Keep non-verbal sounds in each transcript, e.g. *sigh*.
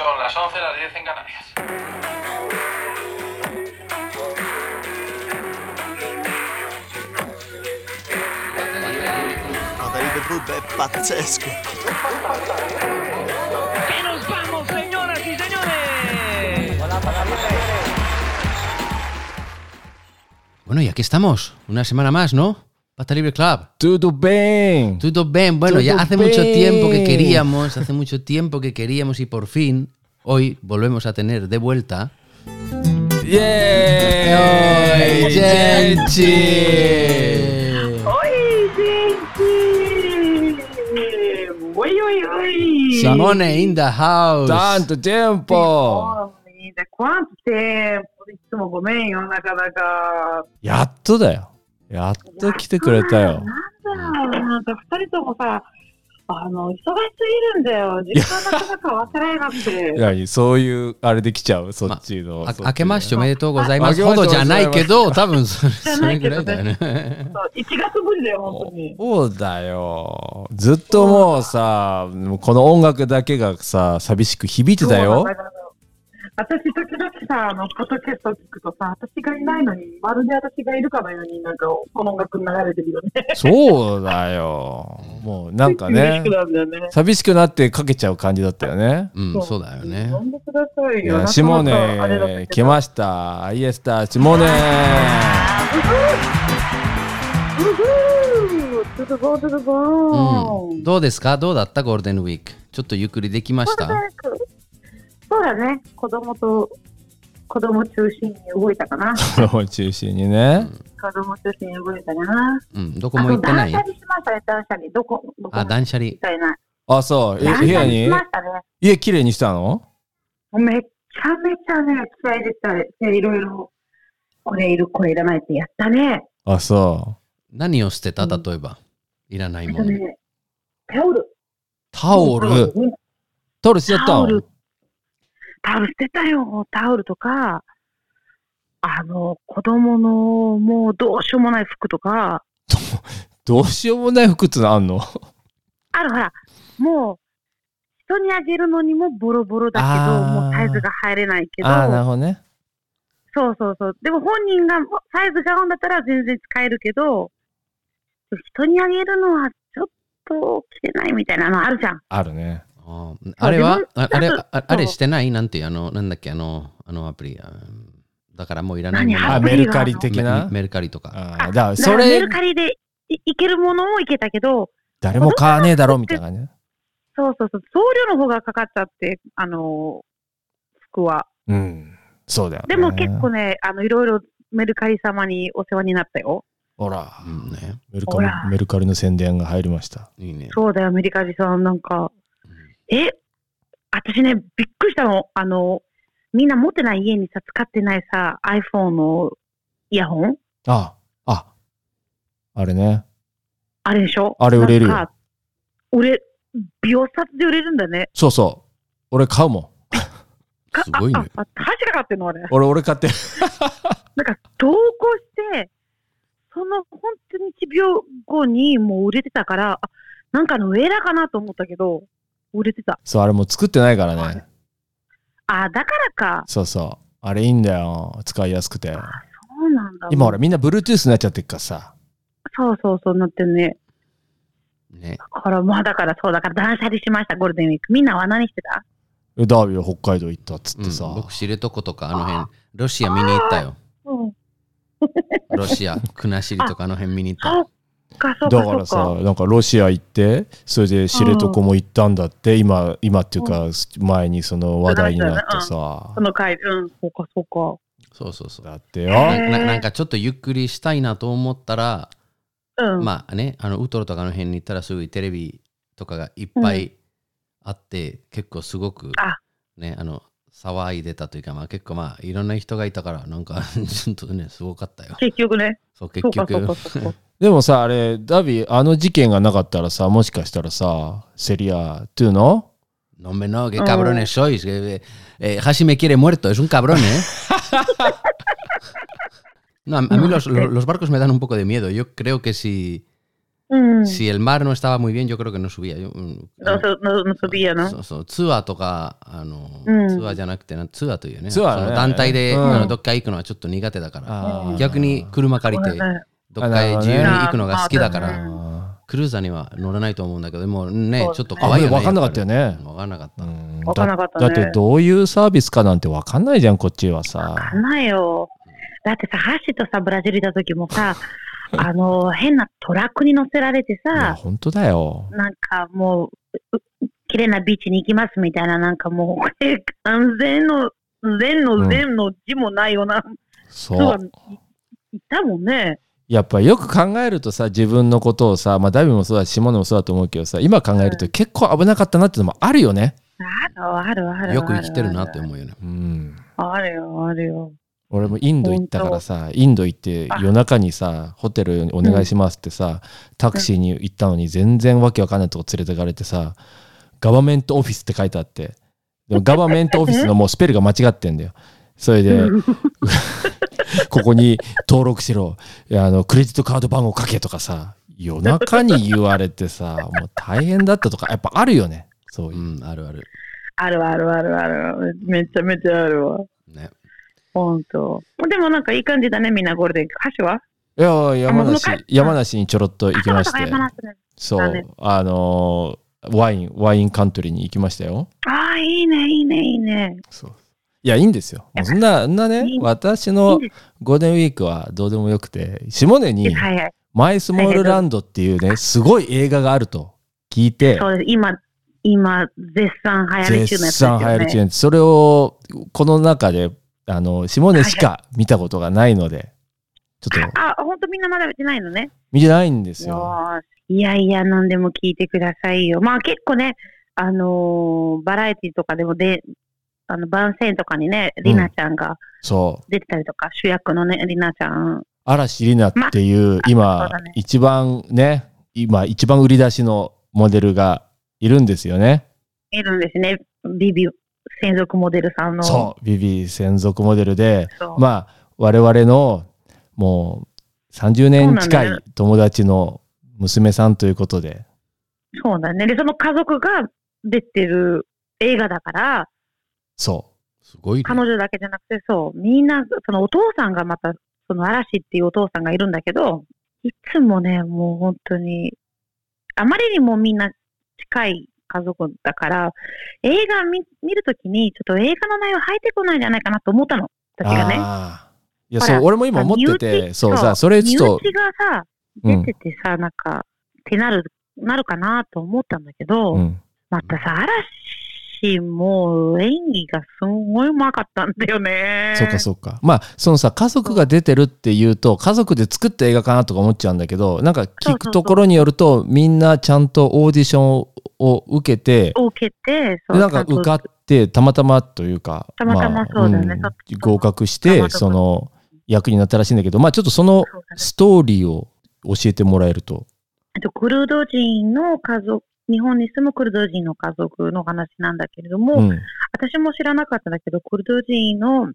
Son las 11, las 10 en Canarias. ¡Y nos vamos, señoras y señores! Bueno, y aquí estamos, una semana más, ¿no? Pata Libre Club. Tudo bem. Todo bien. Bueno, ya Todo hace mucho bien. tiempo que queríamos, hace mucho tiempo que queríamos y por fin, hoy volvemos a tener de vuelta. Yay! ¡Oi, gente! Oi, gente! Oi, oi, oi! Simone in the house. Tanto tempo! Homem, da quanto tempo! いつもごめんよ、なかなか。やっとだよ。 やっと来てくれたよ。なんだよ、なんか二人ともさ、あの、忙しすぎるんだよ。時間なかなか忘れなくて。*laughs* いや、そういう、あれできちゃう、そっちの。あそっち明けましておめでとうございます。ほどじゃないけど、多分それじゃそれぐないけどねらいだよね。*laughs* そう1月ぶりだよ、本当に。そうだよ。ずっともうさ、この音楽だけがさ、寂しく響いてたよそう。私、時々さ、あの、ポッドキャスト聞くとさ、私がいないのに、まるで私がいるかのように、なんか、この音楽流れてるよね。そうだよ。もうなんかね。寂しくなってかけちゃう感じだったよね。うん、そうだよね。呼んでくださいよ。シモネ、来ました。アイエスタ、シモネ。うん、どうですか？どうだった？ゴールデンウィーク。ちょっとゆっくりできました？そうだね。子供と、子供中心に動いたかな。を中心にね。子供中心に動いたかな。うん、どこも行ってない？断捨離しましたね、断捨離。どこ、どこ？あ、断捨離み。たいな。あ、そう。え断捨部屋に？離しましたね。家きれいにしたの？めっちゃめちゃね、気合い入れたね、いろいろ、これいる、これいらないってやったね。あ、そ何を捨てた？うん例えば。いらないもの。えっとね、タオル。タオル？タオルしちゃったのタオル。タオル捨てたよ。タオルとか、あの、子供のもうどうしようもない服とか、*laughs* どうしようもない服ってのあんの？*laughs* あるほら、もう、人にあげるのにもボロボロだけど、もうサイズが入れないけど、ああ、なるほどね。そうそうそう。でも本人がサイズが合うんだったら全然使えるけど、人にあげるのはちょっと着れないみたいなのあるじゃん。あるね。ああれは？ああれああれしてない？なんていうあの、なんだっけ、あの、あのアプリ。あだからもういらないもの何？あ、メルカリ的な？メメルカリとか。あそれらメル、カリでいいけるものもいけたけど、誰も買わねえだろ、みたいなね。そうそうそう、送料の方がかかっちゃって、あのー服は。うん。そうだよね。でも結構ね、あの、いろいろメルカリ様にお世話になったよ。ほら、うんね。メルカリメルカリの宣伝が入りました。いいね。そうだよ、メルカリさん、なんか、え、私ね、びっくりしたの。あの、みんな持ってない家にさ、使ってないさ、iPhone のイヤホン？あ、あ、あれね。あれでしょ？あれ売れるよなんか売れ、秒殺で売れるんだね。そうそう。俺買うもん。*laughs* かすごいねあ、あ、あ確か買ってんのあれ。俺、俺買って。*laughs* なんか、投稿して、その本当に1秒後にもう売れてたから、あ、なんかのエラーかなと思ったけど、売れてた。そう、あれもう作ってないからね。あ、だからか。そうそう。あれいいんだよ。使いやすくて。そうなんだ。今ほら、みんな Bluetooth になっちゃってるからさ。そうそうそうなってんね。ね。だから、まあだからそう、だから断捨離しました、ゴールデンウィーク。みんなは何してた？えダービーは北海道行ったっつってさ。うん、僕、知床とかあの辺、ロシア見に行ったよ。うん。ロシア、国後とかあの辺見に行った。か、そだっか、ら。さ、なんかロシア行って、それで知床も行ったんだって、今、今っていうか、前にその話題になってさそ。の回、うん、そうか、そうか。そうそうそう。だってよ。なんかちょっとゆっくりしたいなと思ったら、うん。まあね、あのウトロとかの辺に行ったらすごいテレビとかがいっぱいあって、結構すごくあね、あの騒いでたというか、まあ結構まあいろんな人がいたから、なんか *laughs* ちょっとね、すごかったよ。結局ね。そう、結そうか、そう局か、。そうか。でもさ、あれ、ダビー、あの事件がなかったらさ、もしかしたらさ、セリア、トゥーの No, hombre, no, qué cabrones sois. que, eh, Hashi me quiere muerto, es un cabrón, ¿eh? No, a, a mí los, los- los barcos me dan un poco de miedo. Yo creo que si, うん。Si el mar no estaba muy bien, yo creo que no subía. Yo, mm, のそのの飛びやな。そうそうツアーとかあの、うんツアーじゃなくてなツアーというねツアーねその団体で、うんあのどっか行くのはちょっと苦手だから逆に車借りてどっかへ自由に行くのが好きだかあら、あクルーザーには乗らないと思うんだけどでもねそうちょっと怖いよねあ分かんなかったよね。分かんなかった、ーうんわかんなかったね。だだってどういうサービスかなんて分かんないじゃんこっちはさ。わかんないよ。だってさ、ハッシーとさ、ブラジルいた時もさ、*laughs* あの、変なトラックに乗せられてさ、本当だよ。なんかもう、う綺麗なビーチに行きますみたいな、なんかもう、え完全の、全の全の字もないようなそ人がういいたもんね。やっぱよく考えるとさ自分のことをさまあダビもそうだしシモネもそうだと思うけどさ今考えると結構危なかったなってのもあるよね。あるあるある。よく生きてるなって思うよね。うん。あるよ、あるよ。俺もインド行ったからさインド行って夜中にさホテルお願いしますってさ、タクシーに行ったのに全然わけわかんないとこ連れてかれてさガバメントオフィスって書いてあって。でもガバメントオフィスのもうスペルが間違ってんだよ。それで *laughs* *laughs* ここに登録しろあのクレジットカード番号書けとかさ夜中に言われてさもう大変だったとかやっぱあるよねそういうう、んあるあるあるあるあるある。めちゃめちゃあるわ。ねほんと。でもなんかいい感じだね、みんなゴールデン。歌手は？いや山梨山梨にちょろっと行きましてあそうか山梨ねそうだね、あのーワイン、ワインカントリーに行きましたよ。ああ、いいね、いいね、いいね。そう。いや、いいんですよ。もうそんな、そんなね私のゴールデンウィークはどうでもよくて、下根に。マイスモールランドっていうね、すごい映画があると聞いて、そうです。今、今、絶賛流行り中のやつ絶ですよ、ね。賛流行り中なんですそれを、この中で、あの、下根しか見たことがないので、ちょっとあ、本当みんなまだ見てないのね。見てないんですよ。いやいや、何でも聞いてくださいよ。まあ結構ね、あのーバラエティとかでもで、あの、番宣とかにね、りなちゃんがそう。出てたりとか、主役のね、りなちゃん。嵐里奈っていう、そ今ね、一番ね、今、一番売り出しのモデルがいるんですよね。いるんですね。ビビ専属モデルさんの。そう、ビビ専属モデルで、まあ、我々のもう30年近い友達の娘さんということで、そうだね。で、その家族が出てる映画だから、そすごいね。彼女だけじゃなくて、そう、みんな、そのお父さんがまた、その嵐っていうお父さんがいるんだけど、いつもね、もう本当に、あまりにもみんな近い家族だから、映画見見るときに、ちょっと映画の内容入ってこないんじゃないかなと思ったの、う。私がね。いや、そう、俺も今思って身て、内そうさ、それちょっと身、内がさ、うん。出ててさ、なんか、ってなる、なるかなと思ったんだけど、うん、またさ、嵐も演技がすごいうまかったんだよね。そうかそうか。まあ、そのさ、家族が出てるっていうと、家族で作った映画かなとか思っちゃうんだけど、なんか聞くところによると、みんなちゃんとオーディションを受けて、受けて、なんか受かって、たまたまというか、たまたまそうだよねまあちょっと合格して、その役になったらしいんだけど、まあちょっとそのストーリーを教えてもらえると。えっとクルド人の家族、日本に住むクルド人の家族の話なんだけれども、うん。私も知らなかったんだけど、クルド人の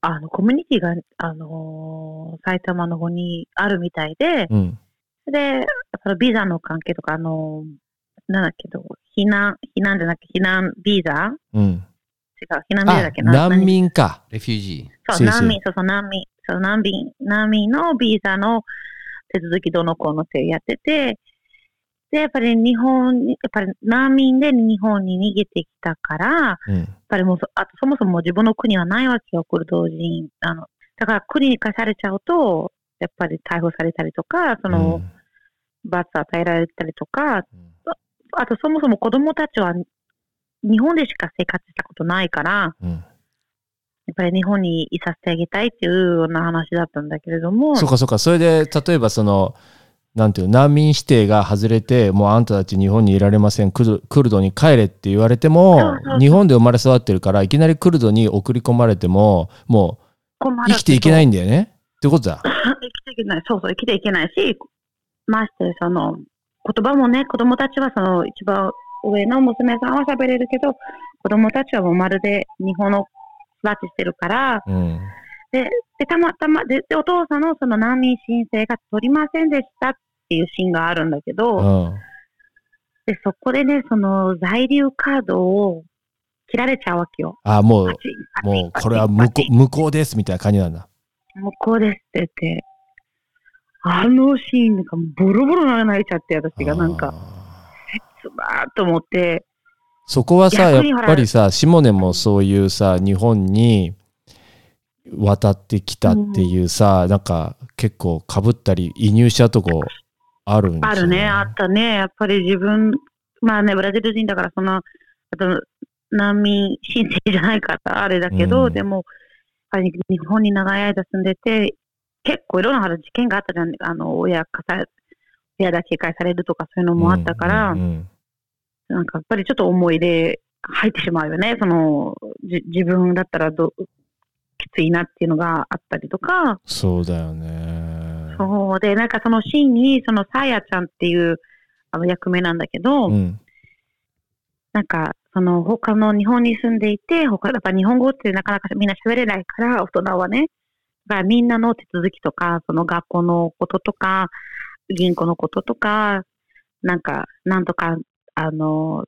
あのコミュニティが、あのー埼玉の方にあるみたいで、うん。で、そのビザの関係とか、あのーなんだっけど、避難、避難じゃなくて避難ビザ？うん。違う、避難ビザだあっけ、な？難民か。レフュージそう、そう難民、そうそう、難民、そう、難民、難民のビザの手続きどうのこうのってやってて、で、やっぱり日本に、やっぱり難民で日本に逃げてきたから、やっうん。ぱりもうそ、あとそもそも自分の国はないわけよ、クルド人。あの、だから国に貸されちゃうと、やっぱり逮捕されたりとか、その、罰与えられたりとか、あとそもそも子供たちは日本でしか生活したことないから、うん。やっぱり日本にいさせてあげたいっていうような話だったんだけれども、そうかそうか。それで、例えばその、なんていうの難民指定が外れて、もうあんたたち日本にいられません、クルクルドに帰れって言われても日本で生まれ育ってるから、いきなりクルドに送り込まれても、もう生きていけないんだよね。ってことだ。*laughs* 生きていけない。そうそう、生きていけないし、まして、その、言葉もね、子供たちはその一番上の娘さんは喋れるけど、子供たちはもうまるで日本の育ちしてるから、うん。で、でたまたまで、でお父さんのその難民申請が取りませんでしたっっていうシーンがあるんだけど、うん。で、そこでね、その在留カードを切られちゃうわけよ。あ、もうもう、これは向こパチンう、向こうですみたいな感じなんだ。向こうですって言って、あのシーンなんかボロボロ泣いちゃって、私がなんか、あつばーっと思って、ーそこはさ、やっぱりさ、シモネもそういうさ、日本に渡ってきたっていうさ、なんか結構かぶったり、移入したとこあるんですよあるね、あったね。やっぱり自分、まあね、ブラジル人だから、その、あと、難民申請じゃないから、あれだけど、うんでも、日本に長い間住んでて、結構いろんな事件があったじゃん。あの、親かさ、親だけ返されるとかそういうのもあったから、うんうんなんかやっぱりちょっと思い出入ってしまうよね。その、じ自分だったらどきついなっていうのがあったりとか、そうだよね。そうで、なんかそのシーンに、そのさやちゃんっていうあの役目なんだけど、うん。なんか、その他の日本に住んでいて、他、やっぱ日本語ってなかなかみんな喋れないから、大人はね。だからみんなの手続きとか、その学校のこととか、銀行のこととか、なんか、なんとか、あの、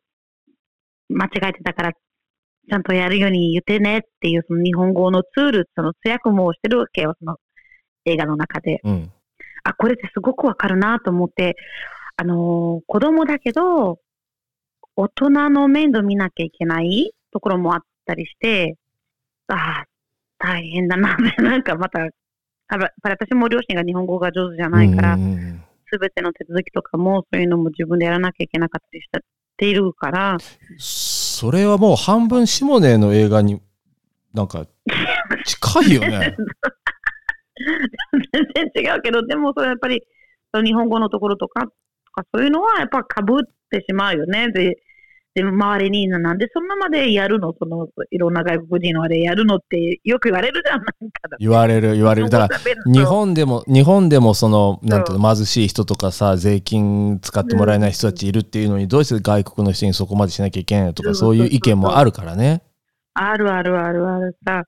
間違えてたから、ちゃんとやるように言ってねっていう、その日本語のツール、その通訳もしてるわけよ、その映画の中で。うん。あ、これってすごくわかるなと思って、あのー子供だけど、大人の面倒見なきゃいけないところもあったりして、ああ、大変だなな。*laughs* んかまた、あやっぱり私も両親が日本語が上手じゃないからすべての手続きとかもそういうのも自分でやらなきゃいけなかったりしているから、それはもう半分シモネの映画になんか近いよね。*laughs* *laughs* 全然違うけど、でもそれやっぱり、その日本語のところとか、とかそういうのはやっぱかぶってしまうよね。で、でも周りに、なんでそんなまでやるの？その、いろんな外国人のあれやるのってよく言われるじゃん。なんかだ言われる言われる。だから日本でも日本でもそのなんていうの貧しい人とかさ税金使ってもらえない人たちいるっていうのにどうして外国の人にそこまでしなきゃいけないのとかうんそういう意見もあるからね。あるあるあるあるさ。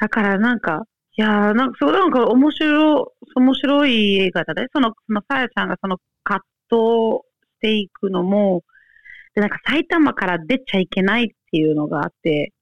だからなんか、いやーなんか、そうなんか面白い、面白い映画だね。その、そのさやちゃんがその葛藤していくのも、で、なんか埼玉から出ちゃいけないっていうのがあって、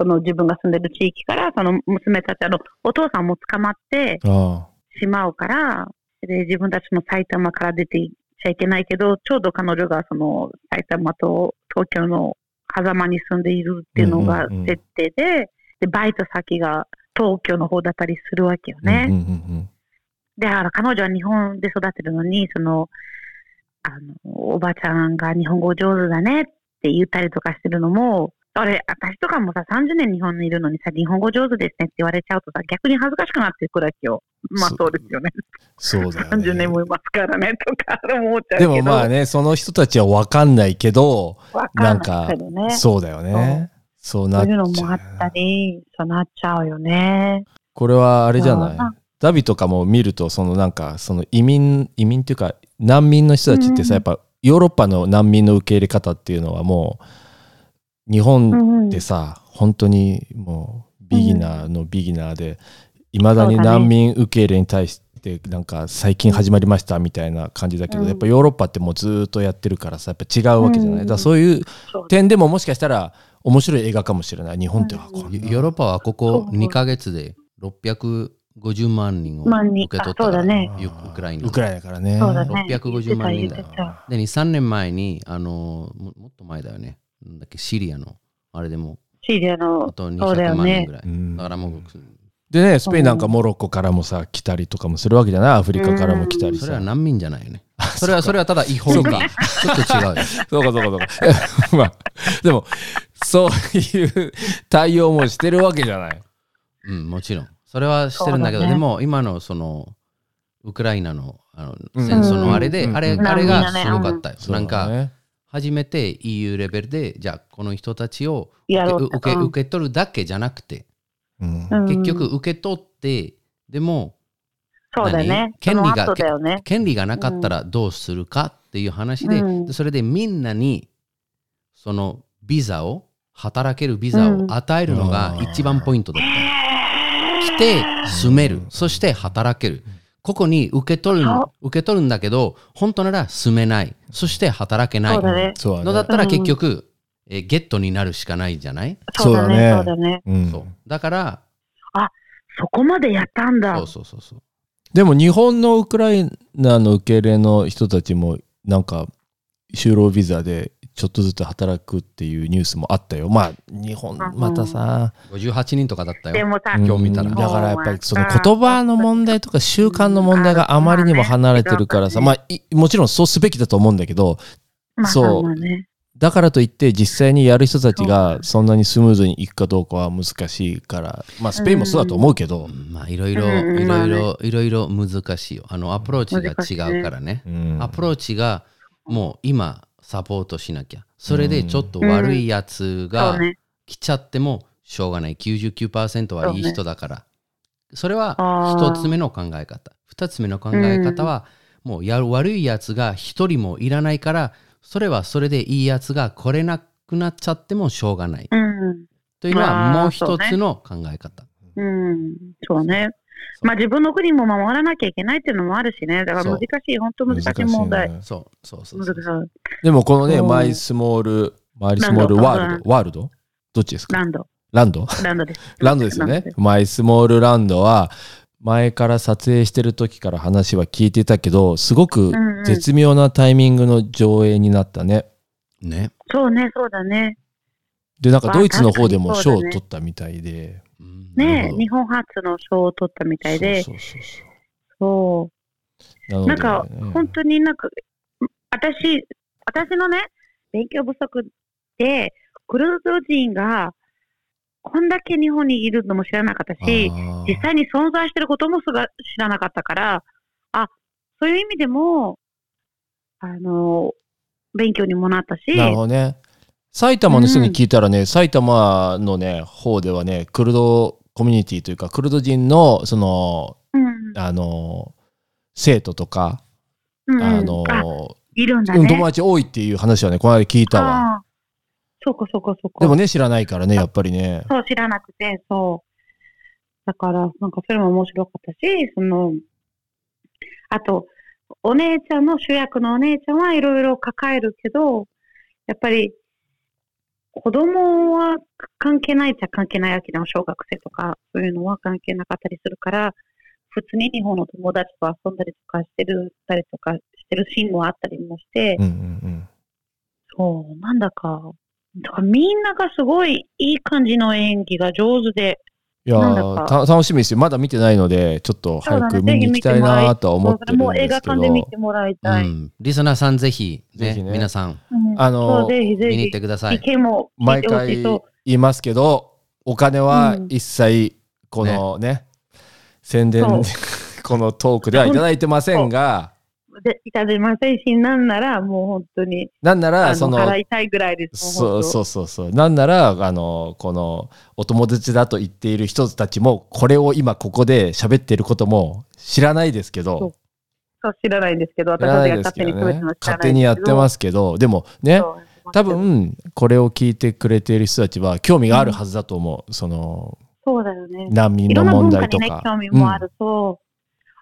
その自分が住んでる地域から、その娘たち、あの、お父さんも捕まってあしまうから、で、自分たちも埼玉から出ていっちゃいけないけど、ちょうど彼女がその埼玉と東京の狭間に住んでいるっていうのがうんうんうん設定で、で、バイト先が東京の方だったりするわけよあ、うんうんね。うんで、だから彼女は日本で育ってるのに、その、あの、おばちゃんが日本語上手だねって言ったりとかしてるのも、あれ、私とかもさ、30年日本にいるのにさ、日本語上手ですねって言われちゃうとさ、逆に恥ずかしくなってくるわけよ。まあそうですよね。そうだよ30年ね。もいますからね、とか思っちゃうけでど。もまあねその人たちは分かんないけどわかんなんかないけどね。そうだよね。そうなっちゃう。のもあったり、そうなっちゃうよね。これはあれじゃない？ダビとかも見るとそのなんかその移民移民っていうか難民の人たちってさ、うんやっぱヨーロッパの難民の受け入れ方っていうのはもう日う本んでさ、本当にもうビギナーのビギナーでいまだに難民受け入れに対してなんか最近始まりましたみたいな感じだけど、うん。やっぱヨーロッパってもうずっとやってるからさやっぱ違うわけじゃない、うん。だからそういう点でももしかしたら面白い映画かもしれない。日本ってはこヨーロッパはここそう。2ヶ月で650万人を万人。受け取ったうだね。ウウクライナ。ウクライナからね。そうだね。650万人だ。で23年前にあのももっと前だよね。なんだっけシリアのあれでも。シリアあの、とそうだ200よね万人ぐ。らい、うん。だからもうでね、スペインなんかモロッコからもさ、来たりとかもするわけじゃない？アフリカからも来たりさ。それは難民じゃないよねそれはそれはただ違法人ちょっと違うよ。そうかそうかそうか。*laughs* まあ、でも、そういう対応もしてるわけじゃない。うん、もちろん。それはしてるんだけど、ね。でも今のその、ウクライナのあのうん。戦争のあれで、うん。あれうん。あれがすごかったよ。なんか、ね。初めて EU レベルで、じゃあこの人たちを受け受け取るだけじゃなくて、結局受け取って、でも、そうだね何？権利がね。権利がなかったらどうするかっていう話で、うんでそれでみんなにそのビザを、働けるビザを与えるのが一番ポイントだった。来て住める、そして働ける。ここに受け取るそ受け取るんだけど本当なら住めないそして働けないそうだね。そうのだ。ったら結局、えーゲットになるしかないじゃない、そうだね。そだそううだね。うんそうだからそこまでやったんだ。そうそうそうそうでも日本のウクライナの受け入れの人たちもなんか就労ビザでちょっとずつ働くっていうニュースもあったよ。まあ日本んまたさ、58人とかだったよ。でもさ、うん今日見たら。だからやっぱりその言葉の問題とか習慣の問題があまりにも離れてるからさ、うん。まあいもちろんそうすべきだと思うんだけど、まあそう。まあね。だからといって実際にやる人たちがそんなにスムーズにいくかどうかは難しいから、まあスペインもそうだと思うけど、まあいろいろうんいろいろいろいろ難しいよ。あのアプローチが違うからね。うん。アプローチがもう今サポートしなきゃ。それでちょっと悪いやつそが。来ちゃってもしょうがない。99%はいい人だから。それはあー一つ目の考え方。二つ目の考え方はもうやる悪いやつが一人もいらないからそれはそれでいいやつが来れなくなっちゃってもしょうがないうん。というのはもう一つの考え方うん。そうね。まあ自分の国も守らなきゃいけないっていうのもあるしね。だから難しい、本当難しい問題。ねそうそうそう難そう。でもこのね、うんマイスモール、マイスモールワールド、ワールド？どっちですか？ランド。ランド？ランドです。ランドですよね。マイスモールランドは、前から撮影してる時から話は聞いてたけど、すごくうんうん絶妙なタイミングの上映になったね。ねそうね、そうだね。で、なんかドイツの方でも賞を取ったみたいで。ねるほど日本初の賞を取ったみたいで、そうそうそうそそうう。なんか、ね本当になんか、私、私のね、勉強不足で、クルド人が、こんだけ日本にいるのも知らなかったし、実際に存在してることもすが知らなかったから、あ、そういう意味でも、あの、勉強にもなったし、なるほどね。埼玉の人に聞いたらね、埼玉のね、方ではね、クルドコミュニティというか、クルド人の、その、うん、あの、生徒とか、うん、あの、あいるんだうんね。友達多いっていう話はね、この間聞いたわ。そうか、そうか、そうか。でもね、知らないからね、やっぱりね。そう、知らなくて、そう。だから、なんかそれも面白かったし、その、あと、お姉ちゃんの主役のお姉ちゃんはいろいろ抱えるけど、やっぱり、子供は関係ないっちゃ関係ないわけでも、小学生とか、そういうのは関係なかったりするから、普通に日本の友達と遊んだりとかしてる、たりとかしてるシーンもあったりもして、うんうんそう、なんだか、だからみんながすごいいい感じの演技が上手で、いやなんだかーた楽しみですよ。まだ見てないので、ちょっと早く見に行きたいなとは思ってるんもう映画ですけど。館で見てもらいたい。うん、リスナーさんぜひ,、ねぜひね皆さんうんあのぜひぜ見に行ひってください意。見も聞い毎回。言いますけど、お金はうん一切このね、宣伝そう、*laughs* このトークではいただいてませんが、でいただきませんし、なんならもう本当に、なんなあら、その、の払いたいぐらいです。そうそうそうそう。なんなら、あの、この、お友達だと言っている人たちも、これを今ここで喋っていることも知らないですけそうど、そう知らないんですけど、私たちが勝手に喋ってるの。知ら勝ない手にやってますすけど、でもね、多、分、これを聞いてくれている人たちは興味があるはずだと思う。その、そうだよね。難民のいろんな問題と文化にね、か。興味もあると、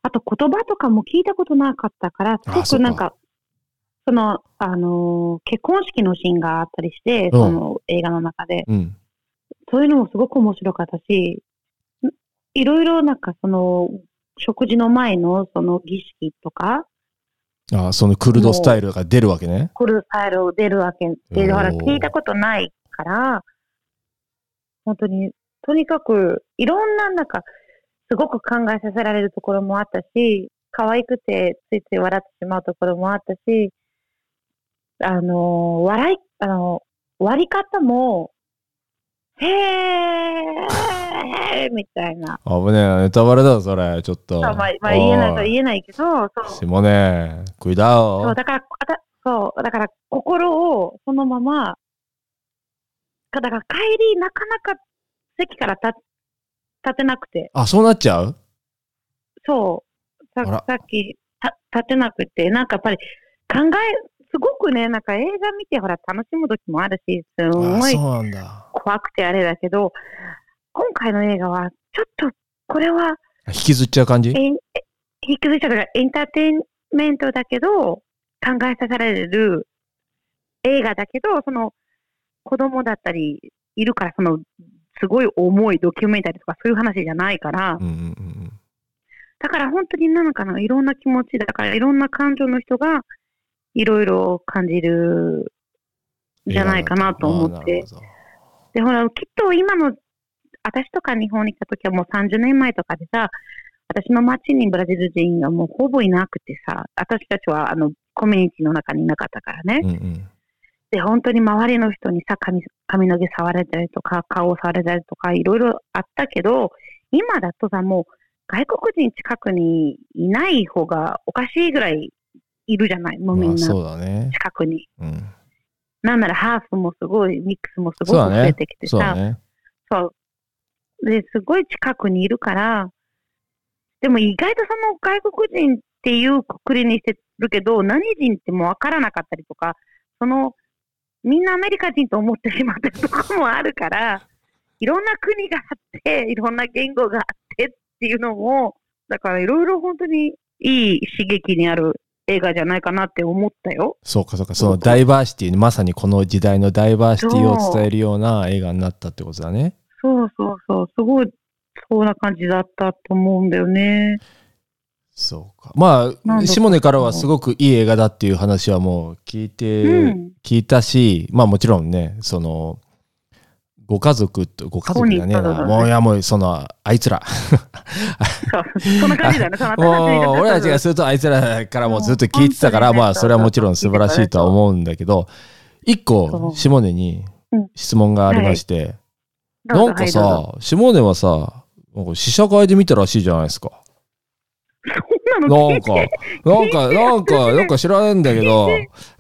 あと言葉とかも聞いたことなかったから、すごくなんか、その、あのー結婚式のシーンがあったりして、うんその映画の中で、うん。うん。そういうのもすごく面白かったし、んいろいろなんかその、食事の前のその儀式とか、あそのクルドスタイルが出るわけね。コルスタイルを出るわけで、おーほら、聞いたことないから、本当に、とにかく、いろんな、なんか、すごく考えさせられるところもあったし、可愛くてついつい笑ってしまうところもあったし、あの、笑い、あの、割り方も、へーみたいな。危ねえ、ネタバレだぞ、それ。ちょっと。まあ、まあ言えないと言えないけど、そう。シモネ、食いだそう、よ。だから、そう、だから、心をそのまま、だから帰り、なかなか席から立立てなくて、あ、そうなっちゃう？そう、さあら。さっきた立てなくて、なんかやっぱり考え、すごくね、なんか映画見て、ほら、楽しむ時もあるし、すあごいそうなんだ。怖くてあれだけど、今回の映画は、ちょっと、これは、引きずっちゃう感じ？え引ひっくりしたからエンターテインメントだけど、考えさせられる映画だけど、その子供だったりいるから、そのすごい重いドキュメンタリーとかそういう話じゃないから、うんうんうんだから本当になんかな、いろんな気持ちだから、いろんな感情の人がいろいろ感じるんじゃないかなと思って。で、ほら、きっと今の、私とか日本に来た時はもう30年前とかでさ、私の街にブラジル人がもうほぼいなくてさ、私たちはあのコミュニティの中にいなかったからね。うんうんで、本当に周りの人にさ、髪髪の毛触られたりとか、顔を触られたりとか、いろいろあったけど、今だとさ、もう外国人近くにいない方がおかしいぐらいいるじゃない、もうみんなまあそうだね。近くに。うん。なんならハーフもすごい、ミックスもすごく増えてきてさ、そうだね。そう。で、すごい近くにいるから、でも意外とその外国人っていうくくりにしてるけど、何人ってもわからなかったりとか、その、みんなアメリカ人と思ってしまってるところもあるから、いろんな国があって、いろんな言語があってっていうのも、だからいろいろ本当にいい刺激にある映画じゃないかなって思ったよ。そうかそうか。そのダイバーシティ、まさにこの時代のダイバーシティを伝えるような映画になったってことだね。そうそうそう、すごい、そんな感じだったと思うんだよね。そうか。まあ、下根からはすごくいい映画だっていう話はもう聞いて、うん聞いたし、まあもちろんね、その、ご家族と、ご家族じゃねえな。もういやもうその、あいつら。*laughs* そんな感じだよね。もう俺たちがするとあいつらからもずっと聞いてたから、まあそれはもちろん素晴らしいとは思うんだけど、一そ個、う下根にうん質問がありまして、なんかさ、下根はさ、試写会で見たらしいじゃないですか。なの？なんか、なんか、なんか、なんか知らないんだけど、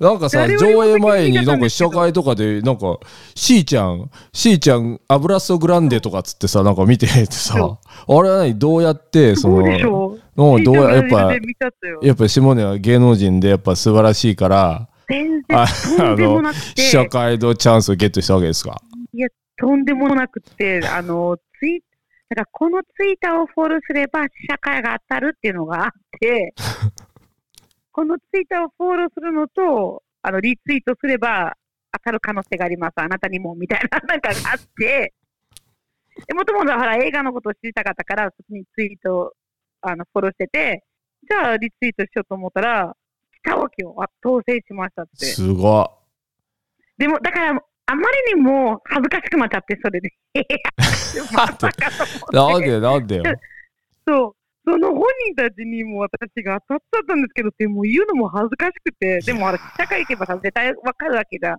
なんかさ、上映前になんか試写会とかで、なんか、しーちゃん、しーちゃん、アブラッソグランデとかっつってさ、なんか見ててさ、そあれは何？どうやって、その、のどうや、やっぱやっぱ下根は芸能人でやっぱ素晴らしいから、全あ然とんでもなく試写て、会のチャンスをゲットしたわけですか？とんでもなくて、あの、だからこのツイッターをフォローすれば試写会が当たるっていうのがあって、*laughs* このツイッターをフォローするのと、あの、リツイートすれば当たる可能性があります。あなたにも、みたいな、なんかがあって、でもともと映画のことを知りたかったから、そっちにツイートあのフォローしてて、じゃあリツイートしようと思ったら、来たわけよ。あ当選しましたって。すごでも、だから、あまりにも恥ずかしくなっちゃって、それで。まさかと思い。ってなんで、*laughs* なんでよ。そう。その本人たちにも私が当たっちゃったんですけど、でも言うのも恥ずかしくて、でもあれ、試写会行けばさ、絶対わかるわけだ。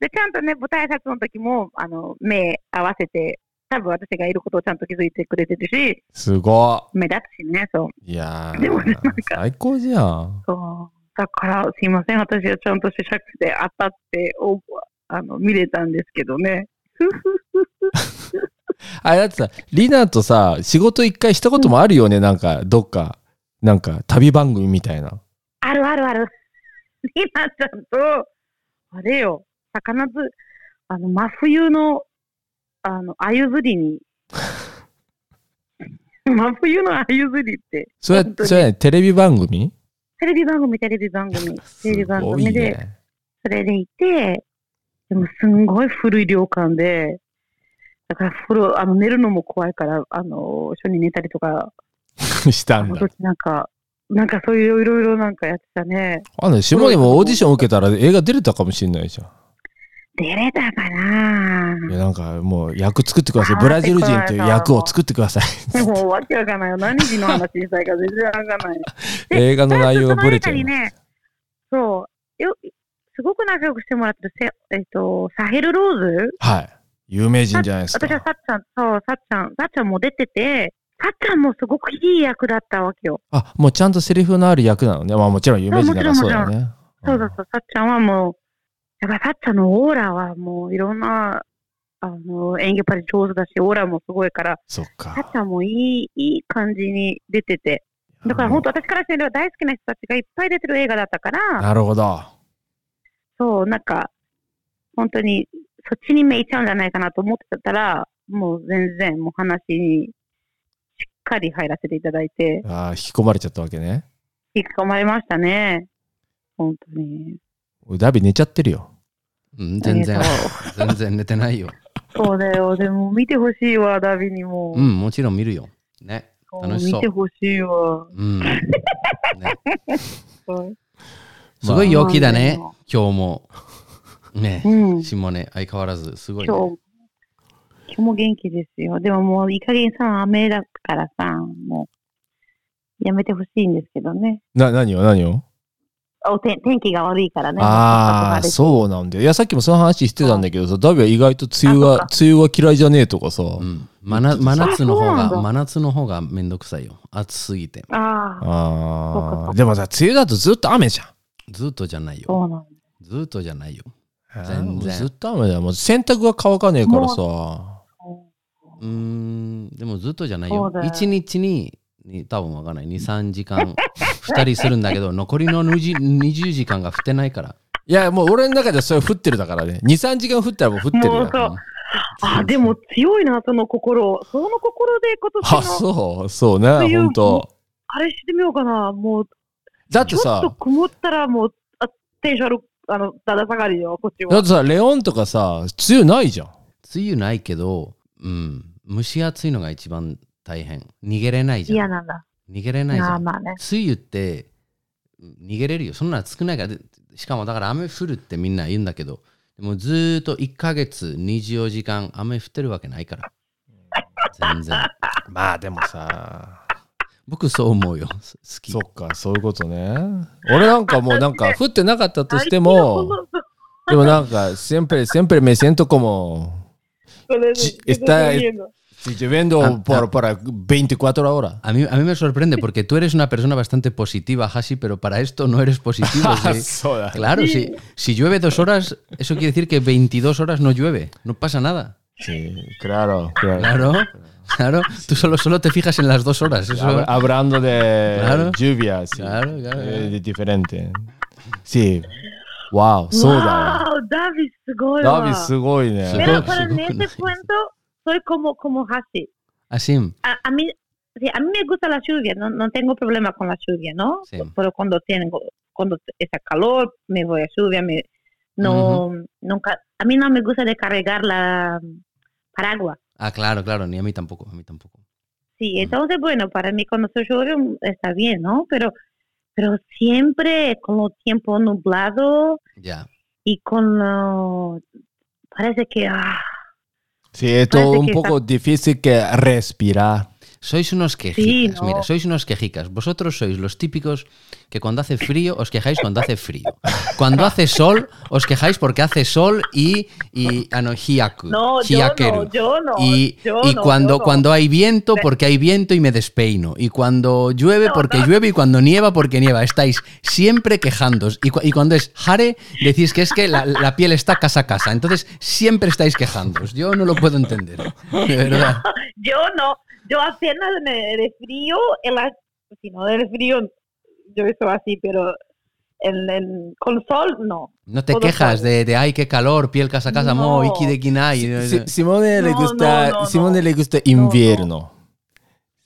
で、ちゃんとね、舞台挨拶の時も、あの、目合わせて、多分私がいることをちゃんと気づいてくれてるし、すご目立つしね、そう。い。いやでもねなんー、か最高じゃん。そう。だから、すいません、私はちゃんと試写会で当たって、おあの、見れたんですけどね。*laughs* あれだってさ、リナとさ、仕事一回したこともあるよね、なんか、どっか。なんか、旅番組みたいな。あるあるある。*laughs* リナちゃんと、あれよ、魚ず、あの、真冬の、あの、鮎釣りに、*laughs* 真冬の鮎釣りって、それそれ、テレビ番組？テレビ番組、テレビ番組、テレビ番組で、ね。それでいて、でもすんごい古い旅館で、だから風呂、あの、寝るのも怖いから、あの、一緒に寝たりとか、したんだ。なんか、なんかそういういろいろなんかやってたね。あの、下でもオーディション受けたら映画出れたかもしれないじゃん。出れたかないや、なんかもう役作ってください。ブラジル人という役を作ってください。もうわけわかんないよ。何時の話したいか全然わかんない。で *laughs* 映画の内容がブレちゃうそう、よすごく仲良くしてもらってるせ、えっと、サヘル・ローズ？はい。有名人じゃないですか私。はさっちゃん、そう、さっちゃん、さっちゃんも出てて、さっちゃんもすごくいい役だったわけよ。あ、もうちゃんとセリフのある役なのね。まあもちろん有名人だからそうだよね。そうそうそう、さっちゃんはもう、やっぱりさっちゃんのオーラはもういろんな、あの、演技やっぱり上手だし、オーラもすごいから、そっさっか。ちゃんもいい、いい感じに出てて、だから本当私からしてみれば大好きな人たちがいっぱい出てる映画だったから、なるほど。そう、なんか、本当にそっちに目いっちゃうんじゃないかなと思ってたら、もう全然もう話にしかり入らせていただいて、ああ、引き込まれちゃったわけね。引き込まれましたね。本当に。ダビ寝ちゃってるよ。うん、全然 *laughs* 全然寝てないよ。そうだよ。でも見てほしいわ、ダビにも。うん、もちろん見るよ。ね。楽しそう見てほしいわ。うん。*laughs* ね、すごい陽気だねまあ、今日も。ねう、ん。下ね、相変わらず、すごい、ね。今日、今日も元気ですよ。でももういい加減さ、雨だからさ、もう、やめてほしいんですけどね。な、何を何を？お天天気が悪いからね。ああ、そうなんだよ。いや、さっきもその話してたんだけどさ、ダビは意外と梅雨があ、梅雨は嫌いじゃねえとかさ。うん、真夏真夏の方が、真夏の方がめんどくさいよ。暑すぎて。ああ、でもさ、梅雨だとずっと雨じゃん。ずっとじゃないよ。そうなんだ。ずっとじゃないよ。全全然ずっと雨だよ。もう洗濯が乾かねえからさ。うーん、でもずっとじゃないよ一日に、に多分わかんない。2、3時間、2人するんだけど、*laughs* 残りの20 20時間が降ってないから。いや、もう俺の中でそれ降ってるだからね。2、3時間降ったらもう降ってるよもう。そうあ、でも強いな、その心。その心で今あ、年の、そう、そうね、梅雨ほんと。あれしてみようかな。もう、だってさと、曇ったらもう、あテンションある、あの、だだ下がりよ、こっちはだっ。てさ、レオンとかさ、梅雨ないじゃん。梅雨ないけど、うん、蒸し暑いのが一番大変。逃げれないじゃん。嫌なんだ。逃げれないじゃん。まあね。梅雨ってうん逃げれるよ。そんなの少ないから。でしかもだから雨降るってみんな言うんだけど、でもずーっと1ヶ月24時間雨降ってるわけないから。全然。*laughs* まあでもさ、僕そう思うよ。す好きそ。っか、そういうことね。俺なんかもうなんか降ってなかったとしても、でもなんか、siempre, siempre me siento como, Sí, está- si lloviendo por, por 24 horas. A mí, a mí me sorprende porque tú eres una persona bastante positiva, Hashi, pero para esto no eres positivo. Ah, *laughs* sí. soda. Claro, si, si llueve dos horas, eso quiere decir que 22 horas no llueve. No pasa nada. Sí, claro, claro. Claro, claro. Tú solo, solo te fijas en las dos horas. Eso... Hablando de claro, lluvias. Sí. Claro, claro. Eh, diferente. Sí. Wow, soda. Wow, David Sugoy. David Sugoy. Pero, pero en este cuento soy como, como Hassim. Hassim. A, a, mí, a mí me gusta la lluvia, no, no tengo problema con la lluvia, ¿no? Sí. Pero cuando tengo cuando está calor, me voy a lluvia, me, no, uh -huh. nunca, a mí no me gusta de cargar la, paraguas. Ah, claro, claro. Ni a mí tampoco. A mí tampoco. Sí, entonces, bueno, para mí cuando se llueve mm, está bien, ¿no? Pero, pero siempre con el tiempo nublado Ya. y con lo, parece que, ah, Sí, es todo un poco difícil que respirar. Sois unos quejicas, ¿no? mira, sois unos quejicas. Vosotros sois los típicos que cuando hace frío os quejáis cuando hace frío. Cuando hace sol os quejáis porque hace sol y, y ah, no, hiaku, no, yo no, yo no, Y, yo y no, cuando, yo cuando hay viento, porque hay viento y me despeino. Y cuando llueve, porque llueve. Y cuando nieva, porque nieva. Estáis siempre quejándos. Y, cu- y cuando es jare, decís que es que la, la piel está casa a casa. Entonces siempre estáis quejándos. Yo no lo puedo entender. De verdad. *laughs* Yo no, yo apenas me de frío, en la, si no del frío, yo eso así, pero en, en- con sol no. No te Todo quejas de, de ay, qué calor, piel casa a casa, mo, No. iki de kinai. Si- Simone le No, gusta, no, no, Simone no. le gusta invierno.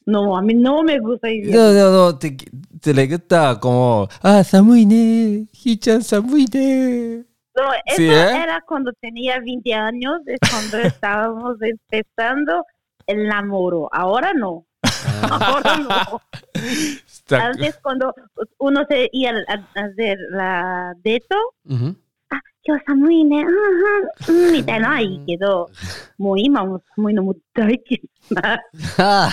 No, a mí no me gusta ir. No, no, no, te, te le gusta como, ah, samui ne, Hichan samui ne. No, eso Sí, ¿eh? era cuando tenía 20 años, es cuando *laughs* estábamos empezando el amor. Ahora no. Ahora no. Antes cuando uno se iba a hacer la deto, Ujú. 今日寒いね、うんうん、うんみたいなのはいいけど、もう今も寒いのも大嫌いな。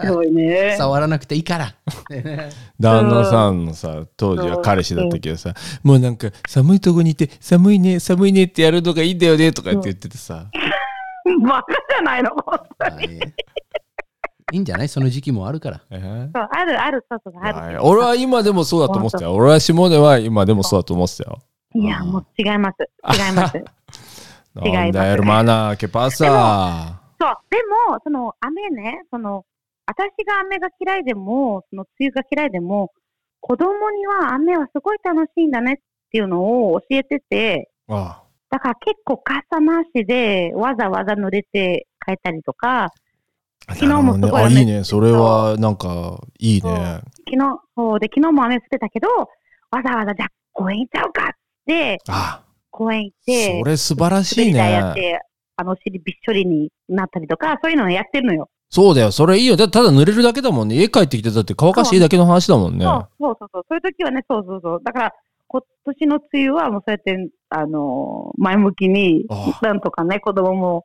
すごいね。触らなくていいから。旦那さんのさ、当時は彼氏だったけどさ、もうなんか寒いとこにいて、寒いね、寒いねってやるのがいいんだよねとかって言っててさ、バカじゃないの本当にはいいいんじゃない？その時期もあるから。えーそうあるある、そうそう、ある。はい俺は今でもそうだと思ってたよ。俺は下根は今でもそうだと思ってたよ。いや、もう違います。違います。違いますなんだよ、hermana, ¿qué pasa? そう、でも、その雨ね、その、私が雨が嫌いでも、その梅雨が嫌いでも、子供には雨はすごい楽しいんだねっていうのを教えてて、あだから結構傘なしでわざわざ濡れて帰ったりとか、昨日もすごいあ、雨いいね。それは、なんか、いいね。昨日、そうで、昨日も雨降ってたけど、わざわざじゃあ公園行っちゃおうかって、あ、公園行って、それ素晴らしいね。て、あの、お尻びっしょりになったりとか、そういうのをやってるのよ。そうだよ。それいいよ。だただ濡れるだけだもんね。家帰ってきて、だって乾かしていいだけの話だもんね。そうそうそうそう。そういう時はね、そうそうそう。だから、今年の梅雨はもうそうやって、あのー前向きにあ、なんとかね、子供も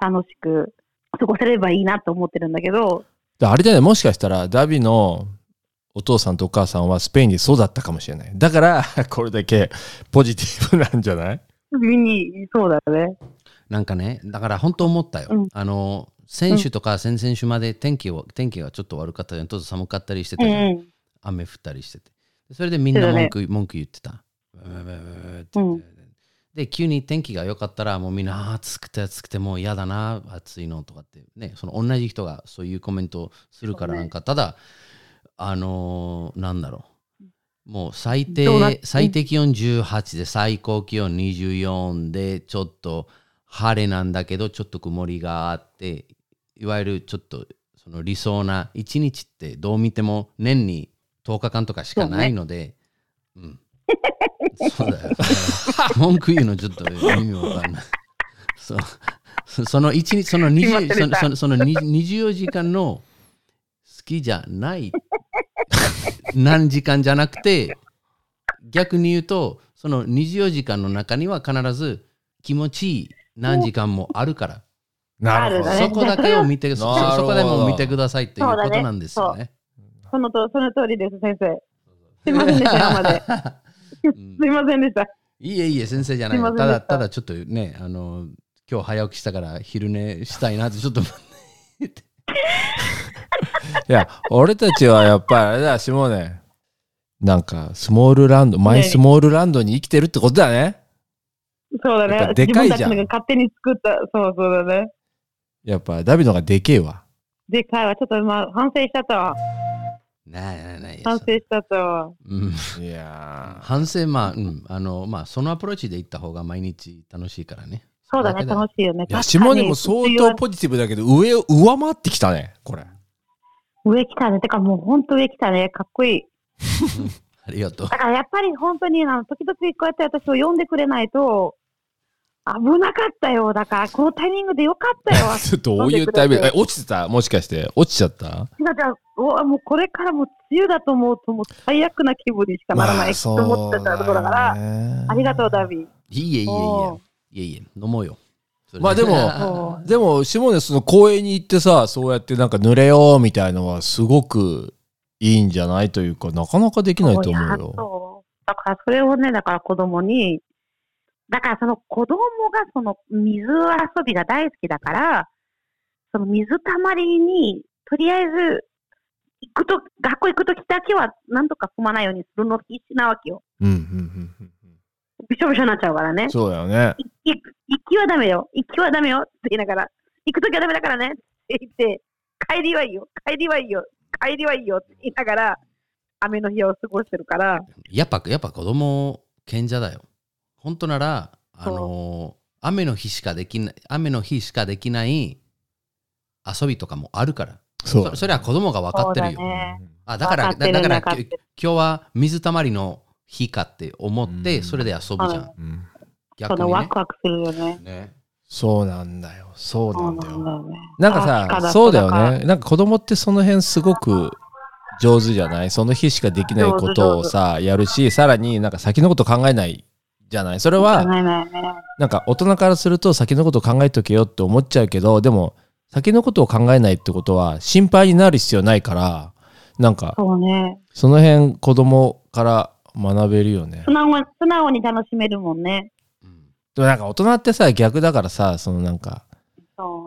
楽しく過ごせればいいなと思ってるんだけど、であれだよね。もしかしたら、ダビのお父さんとお母さんはスペインで育ったかもしれない。だから、これだけポジティブなんじゃない？見に、そうだね。なんかね、だから本当思ったよ。うんあの、先週とか先々週まで天気を天気がちょっと悪かったじゃん。ちょっと寒かったりしてたじゃん。うん。雨降ったりしてて。それでみんな文句,、文句言ってた。で、急に天気が良かったら、もうみんな、暑くて暑くてもう嫌だな、暑いのとかって、ね、その同じ人がそういうコメントをするから、なんか、ただ、あのーなんだろう。もう最低、最低気温18で、最高気温24で、ちょっと晴れなんだけど、ちょっと曇りがあって、いわゆるちょっとその理想な一日ってどう見ても年に10日間とかしかないので、うん。そうだよ。*laughs* 文句言うのちょっと意味わかんない。そうそその一日、そのすいません20でしたそのそのその24時間の好きじゃない何時間じゃなくて、逆に言うと、その24時間の中には必ず気持ちいい何時間もあるから。なるほどねそこだけを見て、そこでも見てくださいっていうことなんですよね。そのとその通りです、先生。すいませんでした、今まで。うんすいませんでした。いいえいいえ、先生じゃないたただ、ただちょっとね、あの、今日早起きしたから昼寝したいなってちょっと *laughs* いや、俺たちはやっぱりあれだ、しもね。なんか、スモールランド、マイスモールランドに生きてるってことだね。そうだね。でかいじゃん自分たちが勝手に作った。そうそうだね。やっぱ、ダビのがでけえわ。でかいわ。ちょっと今、反省しちゃったわ。ないないない。反省したわ。うんいや反省、まあ、うん、あの、まあ、そのアプローチで行った方が毎日楽しいからね。そうだね、楽しいよね。いや、下根も相当ポジティブだけど、上を上回ってきたね、これ。上来たね。てかもう本当上来たね。かっこいい。*laughs* ありがとう。だからやっぱり本当にあの時々こうやって私を呼んでくれないと危なかったよ。だからこのタイミングでよかったよ。*laughs* ちょっとどういうタイミング、え、落ちてた？もしかして。落ちちゃった？だからうわもうこれからもう梅雨だと思うともう最悪な気分にしかならないと思ってたところだから、ありがとう、ダビー。いいえいえいおえ。いえいえ、飲もうよ。まあでもでも、下根その公園に行ってさ、そうやってなんか濡れようみたいのはすごくいいんじゃないというか、なかなかできないと思うよ。とだからそれをね、だから子供に、だからその子供がその水遊びが大好きだから、その水たまりに、とりあえず、行くと、学校行くときだけは、なんとか踏まないようにするの必死なわけよ。うん、うん、うんうん。びしょびしょになっちゃうからね。そうだよね。行きはダメよ。行きはダメよって言いながら、行くときはダメだからねって言って、帰りはいいよ。帰りはいいよ。帰りはいいよって言いながら、雨の日を過ごしてるから、やっぱ、やっぱ子供、賢者だよ。本当なら、あのー雨の日しかできない、雨の日しかできない遊びとかもあるから。そうそそれは子供が分かってるよ。だねあだから、だだから今日は水たまりの日かって思って、うんそれで遊ぶじゃん。うん逆にねそのワク。ワクするよね。ねそうなんだよ。そうななだよ。んだよね。なんかあさ、そうだよ。ね。なんか子供ってその辺すごく上手じゃない？その日しかできないことをさ、やるし、さらになんか先のこと考えないじゃない？それは、ないないね。なんか大人からすると先のこと考えとけよって思っちゃうけど、でも先のことを考えないってことは心配になる必要ないから、なんかそうね。その辺子供から学べるよね素。直に素直に楽しめるもんね。うんでもなんか大人ってさ、逆だからさ、そのなんか、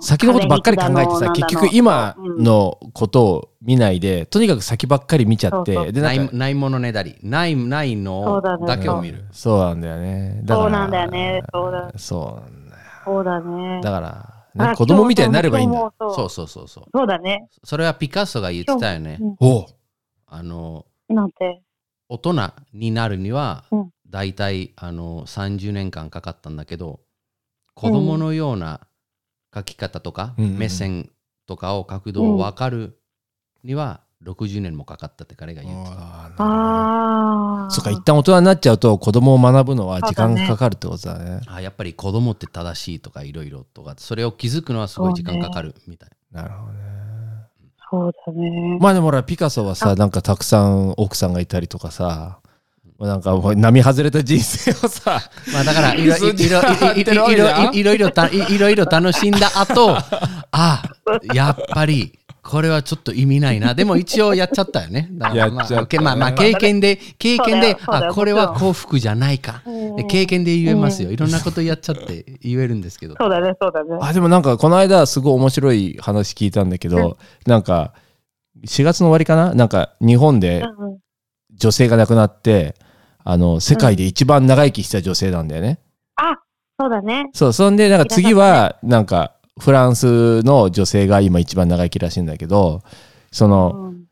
先のことばっかり考えてさ、結局今うんのことを見ないで、とにかく先ばっかり見ちゃって、そうそうで、ないないものねだり。ない、ないそのうだけを見る。そうなんだよね。だからそうなんだよね。そうだ。そうなんだよ。そうだね。だから、ね、あ子供みたいになればいいんだ。そうそうそうそう。そうだね。それはピカソが言ってたよね。おうあの、なんて？大人になるにはうん、だいたいあの30年間かかったんだけど、子供のような書き方とか、目線とかを角度を分かるには60年もかかったって彼が言ってた。ああ。そっか、一旦大人になっちゃうと子供を学ぶのは時間がかかるってことだね。だねあやっぱり子供って正しいとかいろいろとか、それを気づくのはすごい時間かかるみたい。なるほどね。そうだね。まあでもほら、ピカソはさ、なんかたくさん奥さんがいたりとかさ、なんか、波外れた人生をさ、*laughs* まあだから、*laughs* いろいろ楽しんだ後、*laughs* あ、やっぱりこれはちょっと意味ないな。でも一応やっちゃったよね。*laughs* だからまやっちゃったあけまあまあ経験で経験であこれは幸福じゃないか。経験で言えますよ。いろんなことやっちゃって言えるんですけど。*laughs* そうだね、そうだね。あ、でもなんかこの間すごい面白い話聞いたんだけど、なんか4月の終わりかな？なんか日本で女性が亡くなって、あの、世界で一番長生きした女性なんだよね。あ、そうだね。そう、そんで、なんか次は、なんか、フランスの女性が今一番長生きらしいんだけど、その、うん。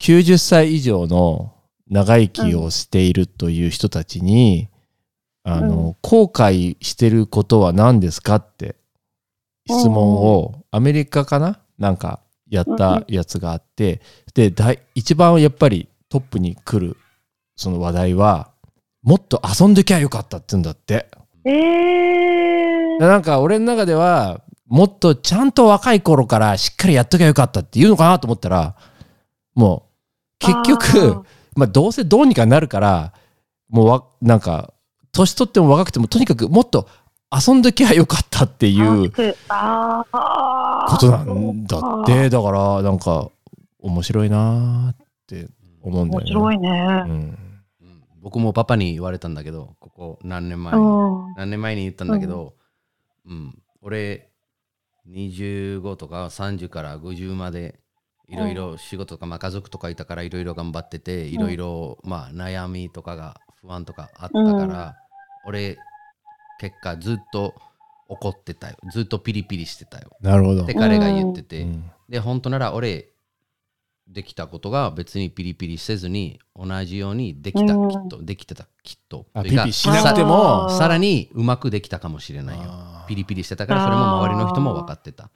90歳以上の長生きをしているという人たちに、あの、後悔してることは何ですかって質問を、アメリカかな？なんかやったやつがあって、で、大一番やっぱりトップに来るその話題は、もっと遊んできゃよかったって言うんだって。ええでなんか俺の中ではもっとちゃんと若い頃からしっかりやっときゃよかったって言うのかなと思ったらもう結局まあどうせどうにかなるからもうわなんか年取っても若くてもとにかくもっと遊んできゃよかったっていうことなんだって。だからなんか面白いなーって思うんだよね。面白いね。うん。うん。僕もパパに言われたんだけどここ何年前うん。何年前に言ったんだけど、うん。俺25とか30から50までいろいろ仕事とか、まあ、家族とかいたからいろいろ頑張ってていろいろまあ悩みとかが不安とかあったから、俺結果ずっと怒ってたよ。ずっとピリピリしてたよ。なるほど。っ。て彼が言ってて、うん。で本当なら俺できたことが別にピリピリせずに同じようにできた、うん。きっとできてたきっと。あそれがピリしなくても。さらにうまくできたかもしれないよ。ピリピリしてたからそれも周りの人も分かってた。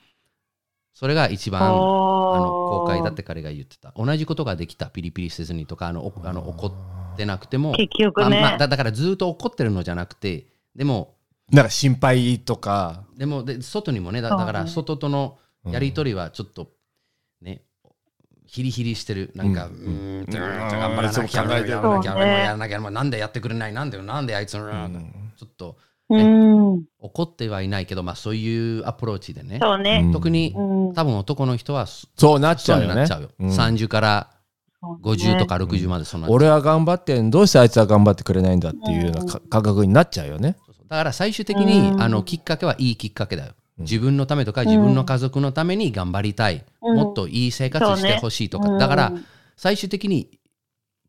それが一番あの後悔だって彼が言ってた。同じことができたピリピリせずにとかあのおあの怒ってなくても結局ね。あまあだだからずっと怒ってるのじゃなくてでもなんか心配とか。でもで外にもねだから外とのやり取りはちょっとねヒリヒリしてる。なんか、ううんん、うん。頑張らなきゃやらなきゃそうね。やらなきゃなんでやってくれない？なんでなんであいつの、うん。ちょっとうん。怒ってはいないけどまあそういうアプローチでね。そうね。特にうん。多分男の人はそそうなっちそうゃうよなっちゃうよ、。うん。30から50とか。か60までその、俺は頑張ってん。どうしてあいつは頑張ってくれないんだっていうようなか感覚になっちゃうよね。だから最終的に、うん。あのきっかけはいいきっかけだよ。うん。自分のためとか自分の家族のために頑張りたい、うん。もっといい生活してほしいとか、ね。だから最終的に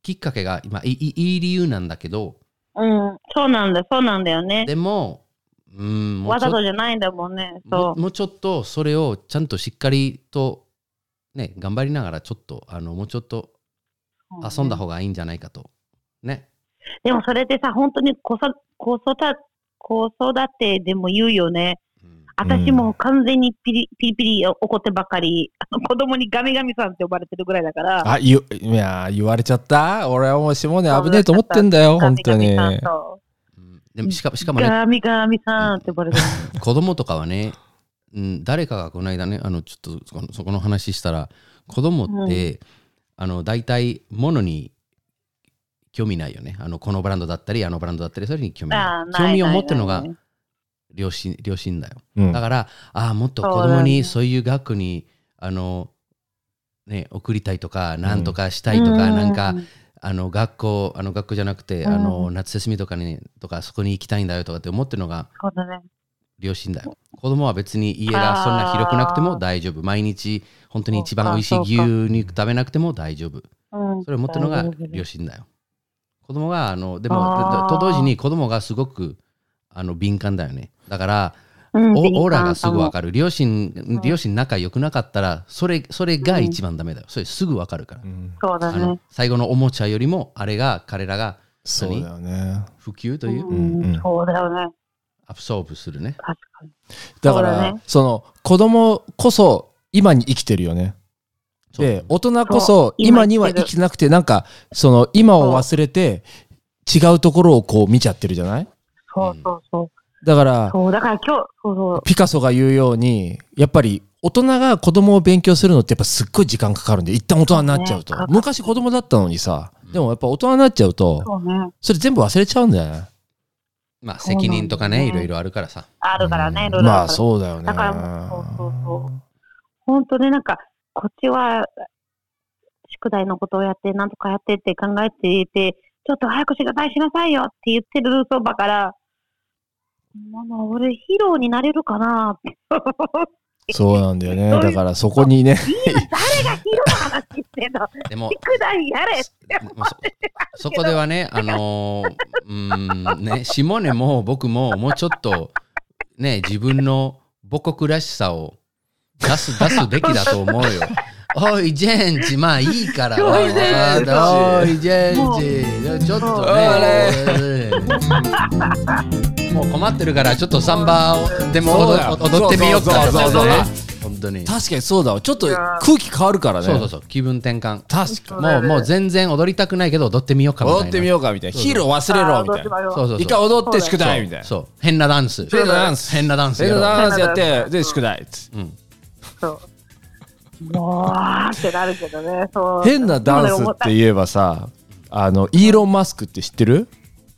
きっかけが今いいいい理由なんだけど。うん。そうなんだ、そうなんだよね。でもうんもうわざちょとじゃないんだもんね。もそう。もうちょっとそれをちゃんとしっかりとね頑張りながらちょっとあのもうちょっとう。遊んだ方がいいんじゃないかと。ね。でもそれってさ、本当に子そ子育て子育てでも言うよね。うん。私もう完全にピリピリピリ怒ってばっかり、*laughs* 子供にガミガミさんって呼ばれてるぐらいだから。あ、言ういや言われちゃった？俺はもう下根危ねえと思ってんだよ、本当に。ガミさんと。うん。でもしかしかもね。ガミガミさんって呼ばれてる。*laughs* 子供とかはね、うん、誰かがこの間ねあのちょっとそこのそこの話したら子供って、あの大体物に興味ないよね。あのこのブランドだったりあのブランドだったりそれに興味ない。興味を持ってるのが両親両親だよ。うん。だからああもっと子供にそういう学区にあのね送りたいとかなんとかしたいとか、なんかあの学校あの学校じゃなくて、うん。あの夏休みとかにとかそこに行きたいんだよとかって思ってるのが。両親だよ。子供は別に家がそんな広くなくても大丈夫。毎日本当に一番美味しい牛肉食べなくても大丈夫。うん。それを持ってるのが両親だよ。子供があのでもと同時に子供がすごくあの敏感だよね。だからうんおオーラがすぐわる。かる。両親両親仲良くなかったらそれそれが一番ダメだよ。それすぐわかるから。うん。そうだあのね。最後のおもちゃよりもあれが彼らがそうだよね。普及という、うんうんそうだよね。アブソーブするね。確かに。だから、そうだね。その子供こそ今に生きてるよね。で、大人こそ今には生きてなくて、なんか、その今を忘れて、違うところをこう見ちゃってるじゃない？そうそうそう。だから、そう、だから今日、そうそう。ピカソが言うように、やっぱり大人が子供を勉強するのってやっぱすっごい時間かかるんで、一旦大人になっちゃうと。ね昔子供だったのにさ、でもやっぱ大人になっちゃうと、そうね。それ全部忘れちゃうんだよね。まあ責任とかね、いろいろあるからさ。あるからね、いろいろまあう。そうだよね。だからそうそうそう本当ね、なんか、こっちは、宿題のことをやって、なんとかやってって考えていて、ちょっと早く宿題しなさいよって言ってるそばから、ママ、俺ヒーローになれるかなって。そうなんだよね。だからそこにね、今誰がヒーローの話してんの *laughs* でも、宿題やれそそこではね、*laughs* あのーうーん、ね、シモネも僕ももうちょっと、ね、自分の母国らしさを出す、出すべきだと思うよ。おい、ジェンチ、まあいいから。おいジェンチおい、ジェンチ。ちょっとね。もう困ってるから、ちょっとサンバをでも踊踊ってみようかそうそうそうそうね本当に。確かにそうだわ。ちょっと空気変わるからね。そうそうそう、気分転換。確かに。もう、もう全然踊りたくないけど、踊ってみようかみたいな。踊ってみようかみたいな。ヒーロー忘れろみたいな。そうそうそう。一回踊って宿題みたいな。そう、変なダンス。変なダンス変なダンス変。なダンスやって、で、宿題うん。そう。もう、ってなるけどね。そう変なダンスって言えばさ、あの、イーロン・マスクって知ってる？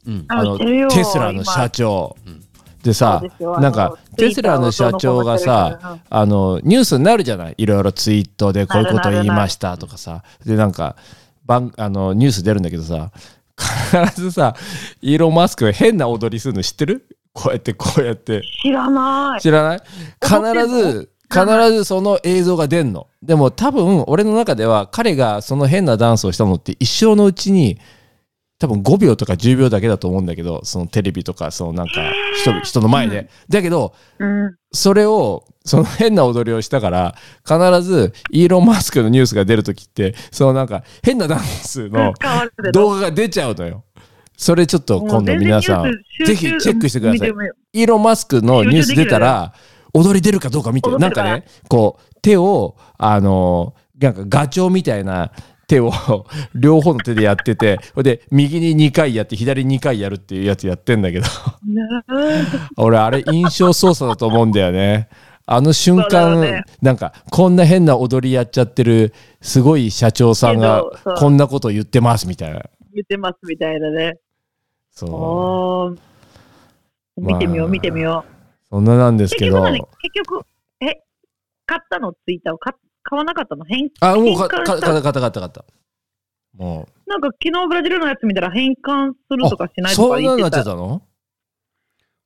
うん。あの、テスラの社長ん。でさなんかテスラの社長がさあの、ニュースになるじゃない？いろいろツイートでこういうこと言いましたとかさ。で、なんか、番あの、ニュース出るんだけどさ、必ずさ、イーロン・マスクが変な踊りするの知ってる？こうやって、こうやって。知らない。知らない？必踊ってんの？ず、必ずその映像が出んの。でも多分、俺の中では彼がその変なダンスをしたのって一生のうちに、多分5秒とか10秒だけだと思うんだけど、そのテレビとか、そのなんか人人の前で。だけど、うん。それを、その変な踊りをしたから、必ずイーロン・マスクのニュースが出るときって、そのなんか変なダンスの動画が出ちゃうのよ。それちょっと今度皆さん、ぜひチェックしてください。イーロン・マスクのニュース出たら、踊り出るかどうか見て、なんからね、こう、手を、あのー、なんかガチョウみたいな手を *laughs* 両方の手でやってて、ほいで、右に2回やって、左に2回やるっていうやつやってんだけど、俺、あれ印象操作だと思うんだよね。あの瞬間、よねなんか、こんな変な踊りやっちゃってる、すごい社長さんがこんなこと言ってますみたいな。言ってますみたいなね。そう。見てみよう、まあ見てみよそんななんでう。すけど、結局何結局、え、買ったの？ツイッターを買買わなかったの？変あ、もうか、か、か、かったかったかった。もう。なんか昨日ブラジルのやつ見たら変換するとかしないとそかんなになってて言った。たの？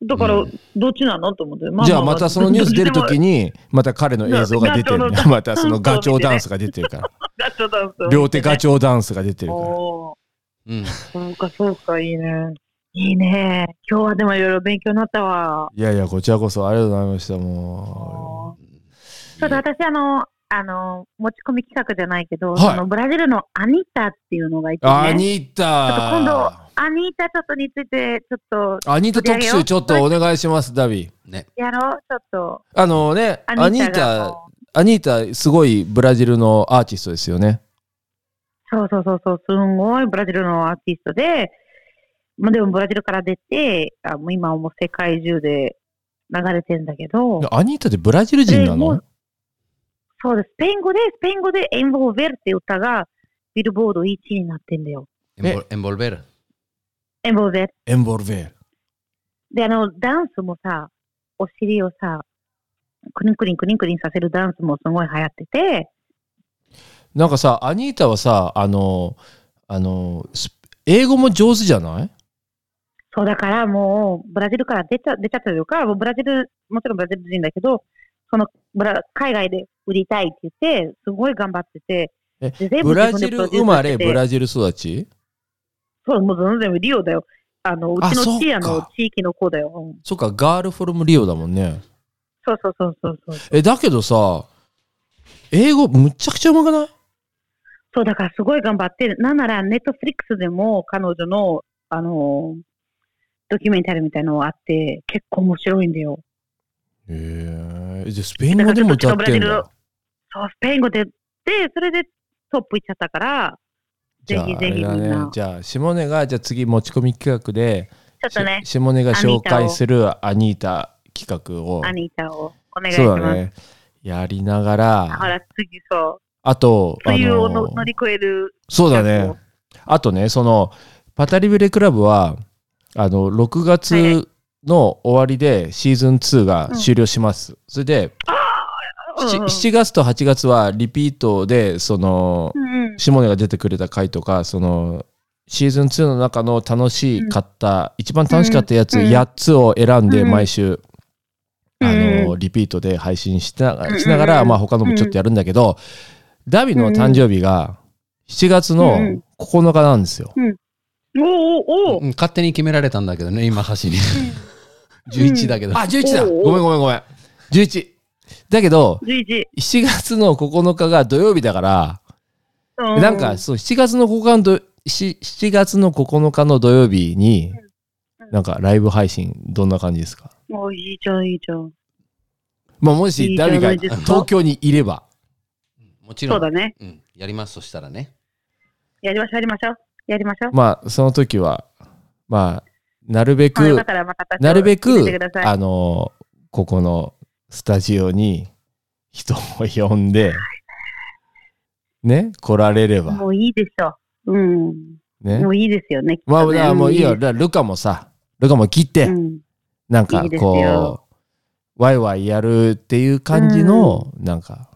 だからうん、どっちなの？と思って。まじゃあまたそのニュース出るときに。に、また彼の映像が出てるガチョウ。のまたそのガチョウダンスが出てるから。ガチョウダンスを両手ガチョウダンスが出てるから。うん。そうか、そうか、いいね。いいね。今日はでもいろいろ勉強になったわ。いやいや、こちらこそありがとうございました。もちょっと私、あの、あの、持ち込み企画じゃないけど、はいそのブラジルのアニータっていうのがいてう。ね。アニーちょっと今度タ。、アニータちょっとについて、ちょっとアニータ特集ちょっとお願いします、ダビー。ね。やろう、ちょっと。あのね、アニータアニータ、すごいブラジルのアーティストですよね。そうそうそうそう、すんごいブラジルのアーティストで、まあ、でもブラジルから出て、あもう今はもう世界中で流れてんだけど、アニータってブラジル人なの？そうです。スペイン語で、スペイン語でエンボーベルって歌がビルボード1位になってんだよ。エンボルベル。エンボーベル。エンボルベール。で、あの、ダンスもさ、お尻をさ、クリンクリンクリンクリンさせるダンスもすごい流行ってて、なんかさ、アニータはさ、あの、あの、ス英語も上手じゃない？そうだからもう、ブラジルから出ちゃ出ちゃったというか、もうブラジル、もちろんブラジル人だけど、そのブラ海外で売りたいって言って、すごい頑張ってて、えで全部ブラジル生まれ、ブラジル育ち？そう、もう全然リオだよ。あの、うちのチアの地域の子だよ。うんそっか、ガールフォルムリオだもんね。そうそうそうそうそう。え、だけどさ、英語むっちゃくちゃうまくない？そう、だからすごい頑張って、なんならネットフリックスでも彼女の、あの、ドキュメンタリーみたいなのがあって、結構面白いんだよ。へえ。じゃあスペイン語でも歌ってんだ。そう、スペイン語で、で、それでトップ行っちゃったから、じゃあ、あぜひぜひみんな。。じゃあ、下根が、じゃあ次持ち込み企画で、ちょっとね、し下根が紹介するアニータ企画を、アニータをお願いします。そうだね。やりながほら、ら、次そう。あと、あ梅雨をのの乗り越える。そうだね。あとね、その、パタリブレクラブは、あの、6月の終わりでシーズン2が終了します。それで、しうんうん。7月と8月はリピートで、その、うんうん。下根が出てくれた回とか、その、シーズン2の中の楽しかった、一番楽しかったやつうん8つを選んでうん毎週、うんあの、リピートで配信しなしながら、うんまあ他のもちょっとやるんだけど、ダビの誕生日が7月のうん9日なんですよ。おーおーおーうん勝手に決められたんだけどね、今、橋に。11だけど。あ、11だごめんごめんごめん。11。だけど、11。7月の9日が土曜日だから、うなんか、そう、7月の9日のど、し7月の9日の土曜日に、なんかライブ配信、どんな感じですか？もういいじゃん、いいじゃん。まあ、もしいいじゃダビが東京にいれば、もちろ。そうんだね。うんやります、そしたらね。やりましょう、やりましょう。やりましょう。まあ、その時は、まあ、なるべくなるべくあの、ここのスタジオに人を呼んで、ね、来られれば、もういいでしょう。うん。ねも。ういいですよね。まあ、だもういいよ。んだからルカもさ、ルカも切って、うん。なんかこよう、ワイワイやるっていう感じの、なんか、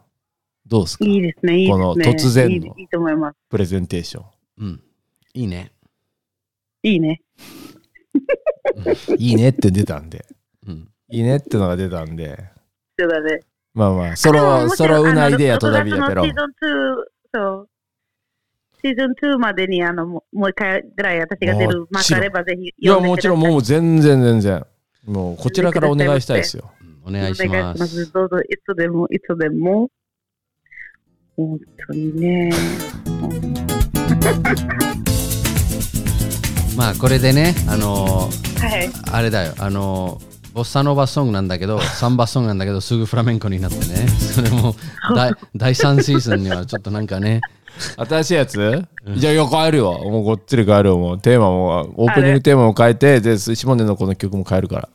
どうですか？いいですね、いいですね。この突然のいいいいと思います。プレゼンテーション。うん。いいね。いいね。*laughs* いいねって出たんで。うん。いいねってのが出たんで。そうだね。まあまあ、そでもろ、そもちろんろうないでやとだびやけど6月。のシーズン2、そう。シーズン2までに、あの、もう一回ぐらい私が出るもちろんマークあればぜひいや。もちろんもう全然全然。もうこちらからお願いしたいですよ。うんお願いし。ます。どうぞ、いつでも、いつでも。本当にね。*laughs* まあ、これでね、あのーはい。あれだよ、あのーボッサノバソングなんだけど、*laughs* サンバソングなんだけど、すぐフラメンコになってね。*laughs* それも、*laughs* 第第3シーズンにはちょっとなんかね、新しいやつ？じゃあ、いや、変えるよ。もうごっつり変えるよ。もうテーマも、オープニングテーマも変えて、で、下根のこの曲も変えるから。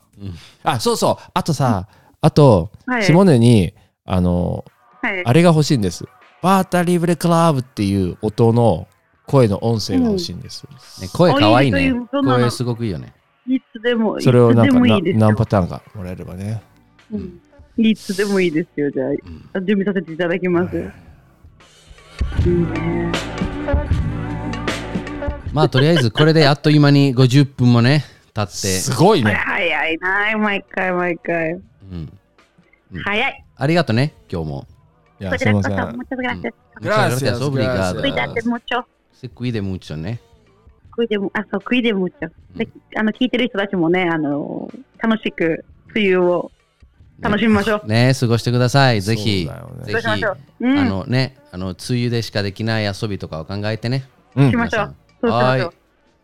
あ、そうそう。あとさ、あと、はい下根に、あの、はい。あれが欲しいんです。バータリブレクラブっていう音の声の音声が欲しいんです。ね声かわいいね声すごくいいよね。いつでも、それをなんでか何パターンかもらえればね。うんいつでもいいですよ、じゃあ。準備させていただきます。まあ、とりあえずこれであっという間に50分もね、経って、すごいね。早いな、毎回毎回。うん、早い。ありがとうね、今日も。いや、すいません。gracias. Muchas gracias, obrigado. gracias. Cuídate mucho. Se cuide mucho ね。Cuide, そう、cuide mucho. であの、聞いてる人たちもね、あの、楽しく梅雨を楽しみましょう。ね、過ごしてください。ぜひ、ぜひ。あのね、あの、梅雨でしかできない遊びとかを考えてね。うんしましょう。そうしはいましょう。。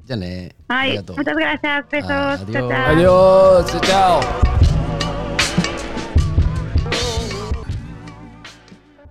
じゃあね。はい。ありがとう muchas gracias. Besos. Adiós. Chao, chao. Adiós, chao.